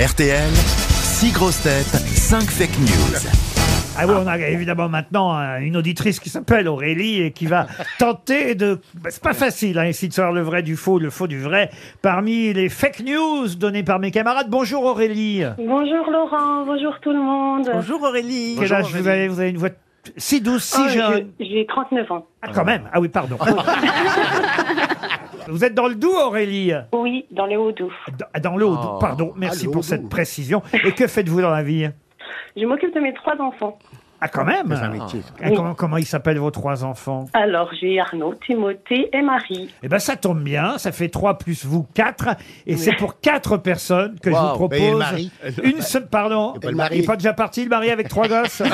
RTL, 6 grosses têtes, 5 fake news. Ah oui, on a évidemment maintenant euh, une auditrice qui s'appelle Aurélie et qui va tenter de... bah, c'est pas facile, hein, ici de savoir le vrai du faux, le faux du vrai, parmi les fake news données par mes camarades. Bonjour Aurélie. Bonjour Laurent, bonjour tout le monde. Bonjour Aurélie. Quel âge vous avez Vous avez une voix si douce, si Oh, jeune. j'ai- J'ai 39 ans. Ah, quand même. Ah oui, pardon. vous êtes dans le doux, Aurélie Oui, dans les Hauts-Doubs. Dans- Dans le haut doux. Pardon, merci Ah, le pour cette précision. Et que faites-vous dans la vie? Je m'occupe de mes trois enfants. Ah, quand même C'est un métier. Ah, comment, comment ils s'appellent vos trois enfants? Alors, j'ai Arnaud, Timothée et Marie. Eh ben ça tombe bien, ça fait 3 plus vous 4 et c'est pour quatre personnes que je vous Wow. Et le propose mari une seule pardon. Et pas le mari. Il est pas déjà parti le mari avec trois gosses?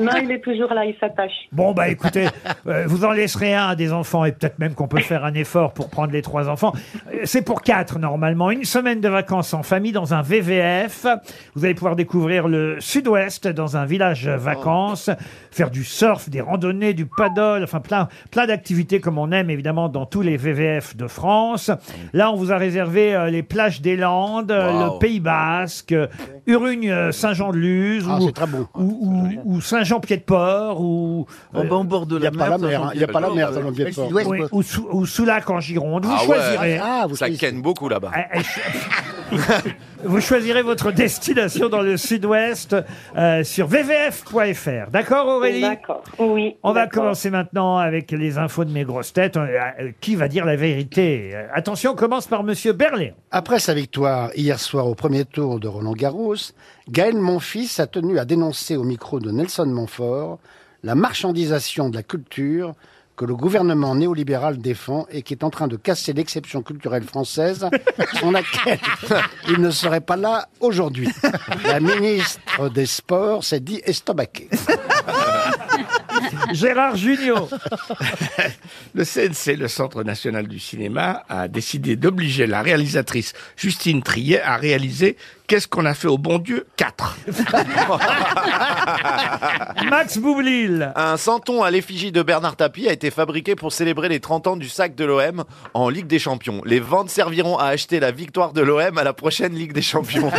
Non, il est toujours là, il s'attache. Bon bah écoutez, euh, vous en laisserez un à des enfants et peut-être même qu'on peut faire un effort pour prendre les trois enfants. Euh, C'est pour quatre normalement, une semaine de vacances en famille dans un VVF. Vous allez pouvoir découvrir le sud-ouest dans un village vacances, faire du surf, des randonnées, du paddle, enfin plein plein d'activités comme on aime évidemment dans tous les VVF de France. Là, on vous a réservé euh, les plages des Landes, euh, Wow. le Pays Basque, euh, Urugne, euh, Saint-Jean-de-Luz Ah, ou, beau. ou, ou- ou Saint-Jean-Pied-de-port ou En bas, au bord de Il n'y la a pas la mer, hein. il n'y a pas la mer dans le sud-ouest, oui, quoi. ou, Soulac en Gironde. Vous Ah ouais. choisirez. Ah, vous Ça choisissez. ken beaucoup là-bas. Eh, eh, Vous choisirez votre destination dans le sud-ouest euh, sur vvf.fr. D'accord Aurélie? D'accord. Oui. On va d'accord. commencer maintenant avec les infos de mes grosses têtes. Euh, euh, Qui va dire la vérité? Euh, Attention, on commence par Monsieur Berléand. Après sa victoire hier soir au premier tour de Roland Garros, Gaël Monfils a tenu à dénoncer au micro de Nelson Montfort la marchandisation de la culture que le gouvernement néolibéral défend et qui est en train de casser l'exception culturelle française sans laquelle il ne serait pas là aujourd'hui. La ministre des Sports s'est dit estomaquée. Gérard Junior. Le CNC, le Centre national du cinéma, a décidé d'obliger la réalisatrice Justine Triet à réaliser Qu'est-ce qu'on a fait au bon Dieu 4. Max Boublil. Un santon à l'effigie de Bernard Tapie a été fabriqué pour célébrer les 30 ans du sac de l'OM en Ligue des Champions. Les ventes serviront à acheter la victoire de l'OM à la prochaine Ligue des Champions.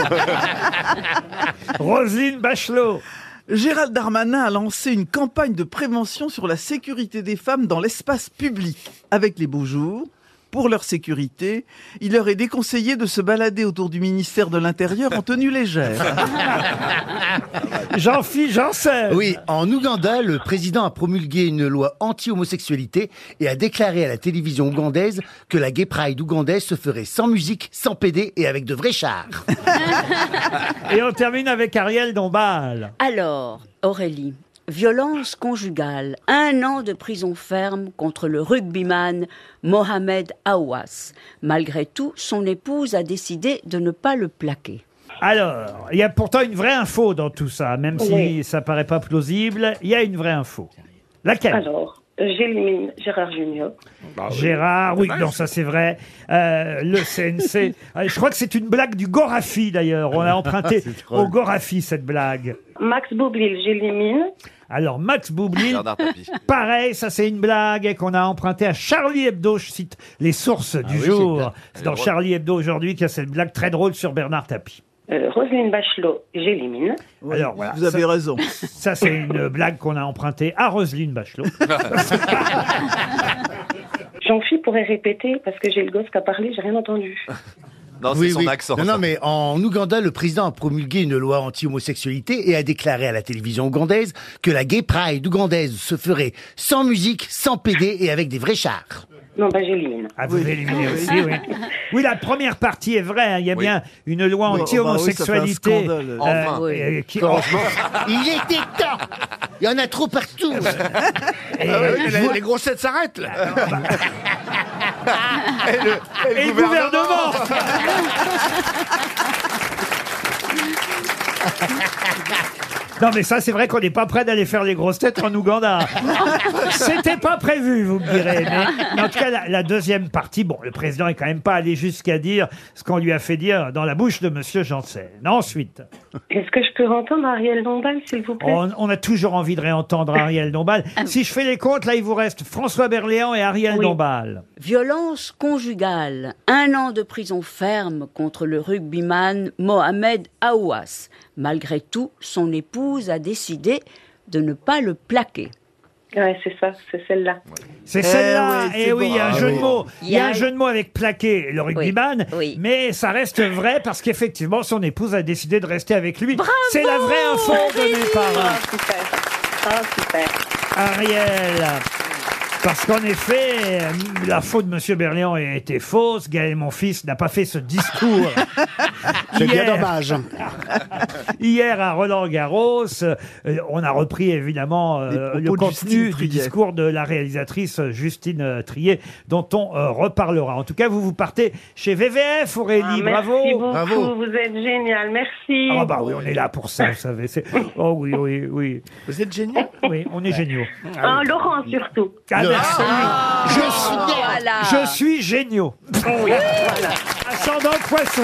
Roselyne Bachelot. Gérald Darmanin a lancé une campagne de prévention sur la sécurité des femmes dans l'espace public. Avec les beaux jours, pour leur sécurité, il leur est déconseillé de se balader autour du ministère de l'Intérieur en tenue légère. Jean-Philippe Janssen. Oui, en Ouganda, le président a promulgué une loi anti-homosexualité et a déclaré à la télévision ougandaise que la gay pride ougandaise se ferait sans musique, sans PD et avec de vrais chars. Et on termine avec Ariel Dombal. Alors, Aurélie, violence conjugale, un an de prison ferme contre le rugbyman Mohamed Aouas. Malgré tout, son épouse a décidé de ne pas le plaquer. Alors, il y a pourtant une vraie info dans tout ça, même si Oui. ça paraît pas plausible. Il y a une vraie info. Laquelle? Alors, j'élimine Gérard Junior. Gérard, oui, non, ça c'est vrai. Euh, le CNC, euh, je crois que c'est une blague du Gorafi d'ailleurs. On a emprunté au Gorafi cette blague. Max Boublil, j'élimine. Alors Max Boublil, Bernard Tapie. pareil, ça c'est une blague qu'on a empruntée à Charlie Hebdo. Je cite les sources du oui, c'est jour. bien. C'est dans Charlie Hebdo aujourd'hui qu'il y a cette blague très drôle sur Bernard Tapie. Euh, Roselyne Bachelot, j'élimine. Alors, voilà, vous avez ça- raison. Ça c'est une blague qu'on a empruntée à Roselyne Bachelot. Jean-Philippe pourrait répéter parce que j'ai le gosse qui a parlé, j'ai rien entendu. Non, c'est son accent. Non, mais en Ouganda, le président a promulgué une loi anti-homosexualité et a déclaré à la télévision ougandaise que la gay pride ougandaise se ferait sans musique, sans PD et avec des vrais chars. Non, bah j'élimine. Ah, vous éliminez aussi, oui. Oui, la première partie est vraie. hein. Il y a Oui. bien une loi anti-homosexualité. oh, bah oui, ça fait un scandale. Enfin. euh, euh, qui- Il était temps Il y en a trop partout et, Ah euh, oui, les, les grossettes s'arrêtent là. Et le, et gouvernement Non mais ça c'est vrai qu'on n'est pas prêt d'aller faire les grosses têtes en Ouganda. C'était pas prévu, vous me direz. Mais, en tout cas, la, la deuxième partie, bon, le président est quand même pas allé jusqu'à dire ce qu'on lui a fait dire dans la bouche de Monsieur Janssen. Ensuite, Est-ce que je peux entendre Ariel Dombal, s'il vous plaît? On, on a toujours envie de réentendre Ariel Dombal. Si je fais les comptes, là, il vous reste François Berléand et Ariel Oui. Dombal. Violence conjugale. Un an de prison ferme contre le rugbyman Mohamed Aouas. Malgré tout, son épouse a décidé de ne pas le plaquer. Ouais, c'est ça, c'est celle-là. C'est Eh celle-là. Et c'est oui, il y a un bon. jeu Ah de mots. Il y a un jeu de mots avec plaqué, le rugbyman. oui. Mais ça reste vrai parce qu'effectivement, son épouse a décidé de rester avec lui. C'est la vraie info donnée par Ah, euh, super. Ah, super. Ariel. Parce qu'en effet, euh, la faute de Monsieur Berléand a été fausse. Gaël, mon fils, n'a pas fait ce discours. C'est bien Hier. dommage. Hier à Roland Garros, euh, on a repris évidemment euh, le contenu Justine du discours de la réalisatrice Justine euh, Trier, dont on euh, reparlera. En tout cas, vous vous partez chez VVF, Aurélie. Ah, bravo. Merci beaucoup, Bravo. vous êtes génial, merci. Ah bah oui, on est là pour ça, vous savez. c'est- Oh oui, oui, oui. Vous êtes génial. Oui, on est géniaux. Ah, Laurent surtout. Ah, merci. Je suis Je suis géniaux. Ascendant poisson.